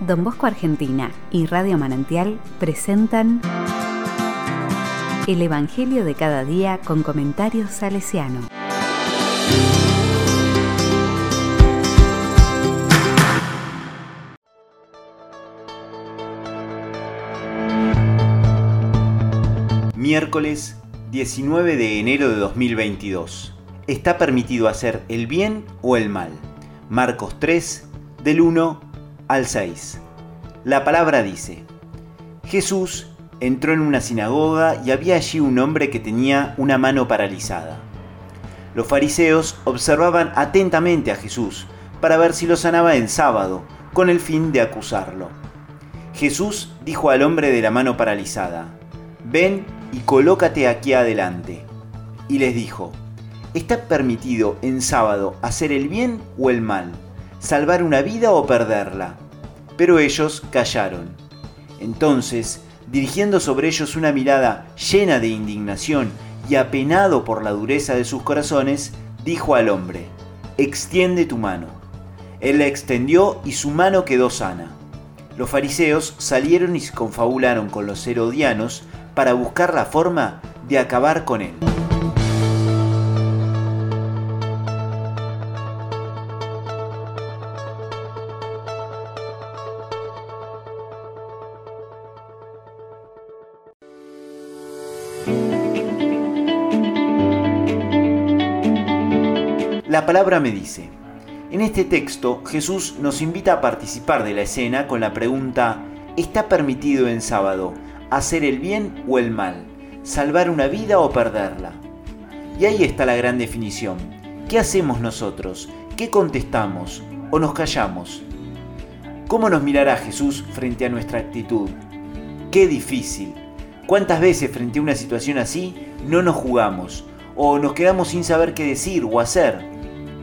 Don Bosco Argentina y Radio Manantial presentan El Evangelio de cada día con comentarios salesiano. Miércoles 19 de enero de 2022. ¿Está permitido hacer el bien o el mal? Marcos 3, del 1 al 6. La palabra dice, Jesús entró en una sinagoga y había allí un hombre que tenía una mano paralizada. Los fariseos observaban atentamente a Jesús para ver si lo sanaba en sábado, con el fin de acusarlo. Jesús dijo al hombre de la mano paralizada, ven y colócate aquí adelante. Y les dijo, ¿está permitido en sábado hacer el bien o el mal? Salvar una vida o perderla. Pero ellos callaron. Entonces, dirigiendo sobre ellos una mirada llena de indignación y apenado por la dureza de sus corazones, dijo al hombre, extiende tu mano. Él la extendió y su mano quedó sana. Los fariseos salieron y se confabularon con los herodianos para buscar la forma de acabar con él. La palabra me dice. En este texto Jesús nos invita a participar de la escena con la pregunta, ¿está permitido en sábado hacer el bien o el mal? ¿Salvar una vida o perderla? Y ahí está la gran definición. ¿Qué hacemos nosotros? ¿Qué contestamos? ¿O nos callamos? ¿Cómo nos mirará Jesús frente a nuestra actitud? Qué difícil. ¿Cuántas veces frente a una situación así no nos jugamos o nos quedamos sin saber qué decir o hacer?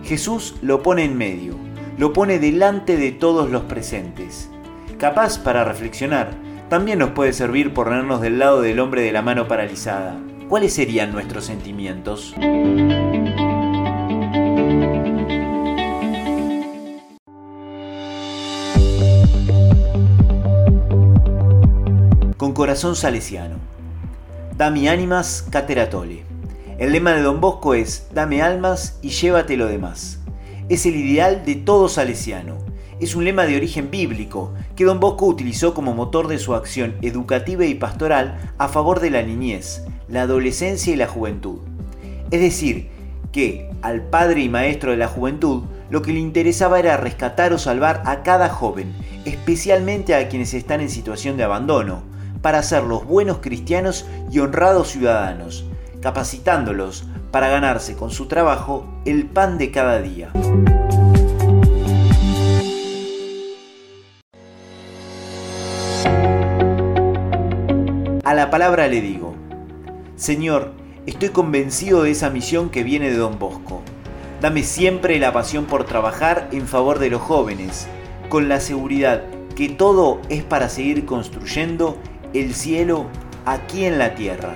Jesús lo pone en medio, lo pone delante de todos los presentes. Capaz para reflexionar, también nos puede servir ponernos del lado del hombre de la mano paralizada. ¿Cuáles serían nuestros sentimientos? Con corazón salesiano. Dami ánimas cateratole. El lema de Don Bosco es Dame almas y llévate lo demás. Es el ideal de todo salesiano. Es un lema de origen bíblico que Don Bosco utilizó como motor de su acción educativa y pastoral a favor de la niñez, la adolescencia y la juventud. Es decir, que al padre y maestro de la juventud lo que le interesaba era rescatar o salvar a cada joven, especialmente a quienes están en situación de abandono, para los buenos cristianos y honrados ciudadanos, capacitándolos para ganarse con su trabajo el pan de cada día. A la palabra le digo, Señor, estoy convencido de esa misión que viene de Don Bosco. Dame siempre la pasión por trabajar en favor de los jóvenes, con la seguridad que todo es para seguir construyendo el cielo aquí en la tierra.